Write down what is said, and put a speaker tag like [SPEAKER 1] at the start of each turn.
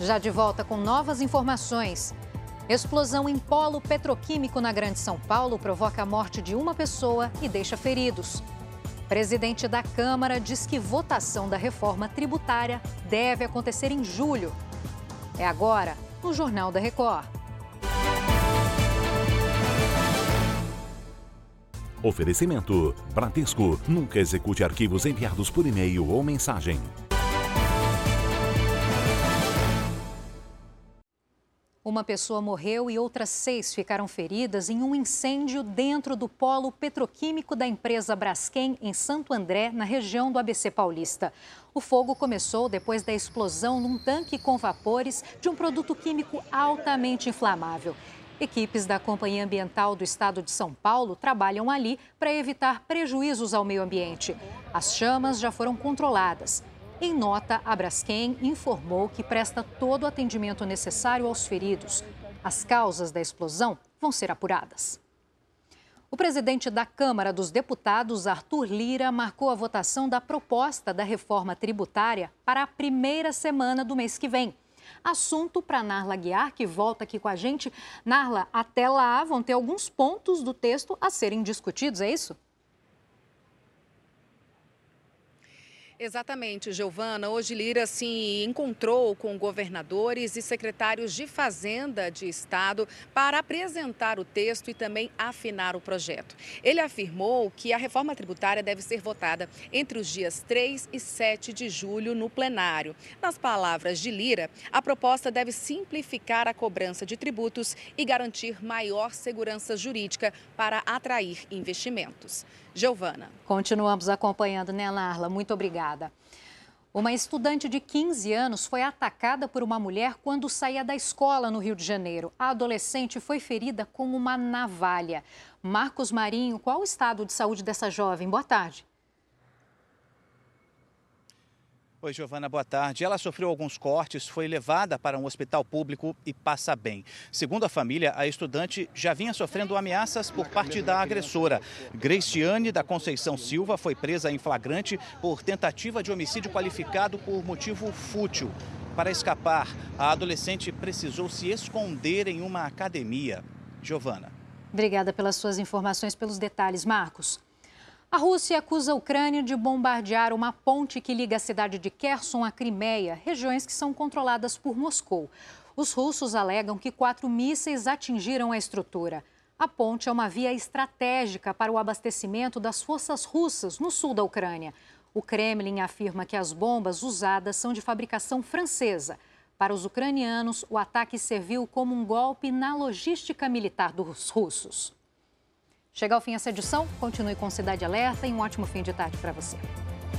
[SPEAKER 1] Já de volta com novas informações. Explosão em polo petroquímico na Grande São Paulo provoca a morte de uma pessoa e deixa feridos. Presidente da Câmara diz que votação da reforma tributária deve acontecer em julho. É agora, no Jornal da Record.
[SPEAKER 2] Oferecimento: Bradesco. Nunca execute arquivos enviados por e-mail ou mensagem.
[SPEAKER 1] Uma pessoa morreu e outras seis ficaram feridas em um incêndio dentro do polo petroquímico da empresa Braskem, em Santo André, na região do ABC Paulista. O fogo começou depois da explosão num tanque com vapores de um produto químico altamente inflamável. Equipes da Companhia Ambiental do Estado de São Paulo trabalham ali para evitar prejuízos ao meio ambiente. As chamas já foram controladas. Em nota, a Braskem informou que presta todo o atendimento necessário aos feridos. As causas da explosão vão ser apuradas. O presidente da Câmara dos Deputados, Arthur Lira, marcou a votação da proposta da reforma tributária para a primeira semana do mês que vem. Assunto para Narla Guiar, que volta aqui com a gente. Narla, até lá vão ter alguns pontos do texto a serem discutidos, é isso?
[SPEAKER 3] Exatamente, Giovana. Hoje Lira se encontrou com governadores e secretários de Fazenda de Estado para apresentar o texto e também afinar o projeto. Ele afirmou que a reforma tributária deve ser votada entre os dias 3 e 7 de julho no plenário. Nas palavras de Lira, a proposta deve simplificar a cobrança de tributos e garantir maior segurança jurídica para atrair investimentos. Giovana.
[SPEAKER 1] Continuamos acompanhando, né, Narla? Muito obrigada. Uma estudante de 15 anos foi atacada por uma mulher quando saía da escola no Rio de Janeiro. A adolescente foi ferida com uma navalha. Marcos Marinho, qual o estado de saúde dessa jovem? Boa tarde.
[SPEAKER 4] Oi, Giovana, boa tarde. Ela sofreu alguns cortes, foi levada para um hospital público e passa bem. Segundo a família, a estudante já vinha sofrendo ameaças por parte da agressora. Graciane da Conceição Silva foi presa em flagrante por tentativa de homicídio qualificado por motivo fútil. Para escapar, a adolescente precisou se esconder em uma academia. Giovana.
[SPEAKER 1] Obrigada pelas suas informações, pelos detalhes, Marcos. A Rússia acusa a Ucrânia de bombardear uma ponte que liga a cidade de Kherson à Crimeia, regiões que são controladas por Moscou. Os russos alegam que quatro mísseis atingiram a estrutura. A ponte é uma via estratégica para o abastecimento das forças russas no sul da Ucrânia. O Kremlin afirma que as bombas usadas são de fabricação francesa. Para os ucranianos, o ataque serviu como um golpe na logística militar dos russos. Chega ao fim essa edição, continue com Cidade Alerta e um ótimo fim de tarde para você.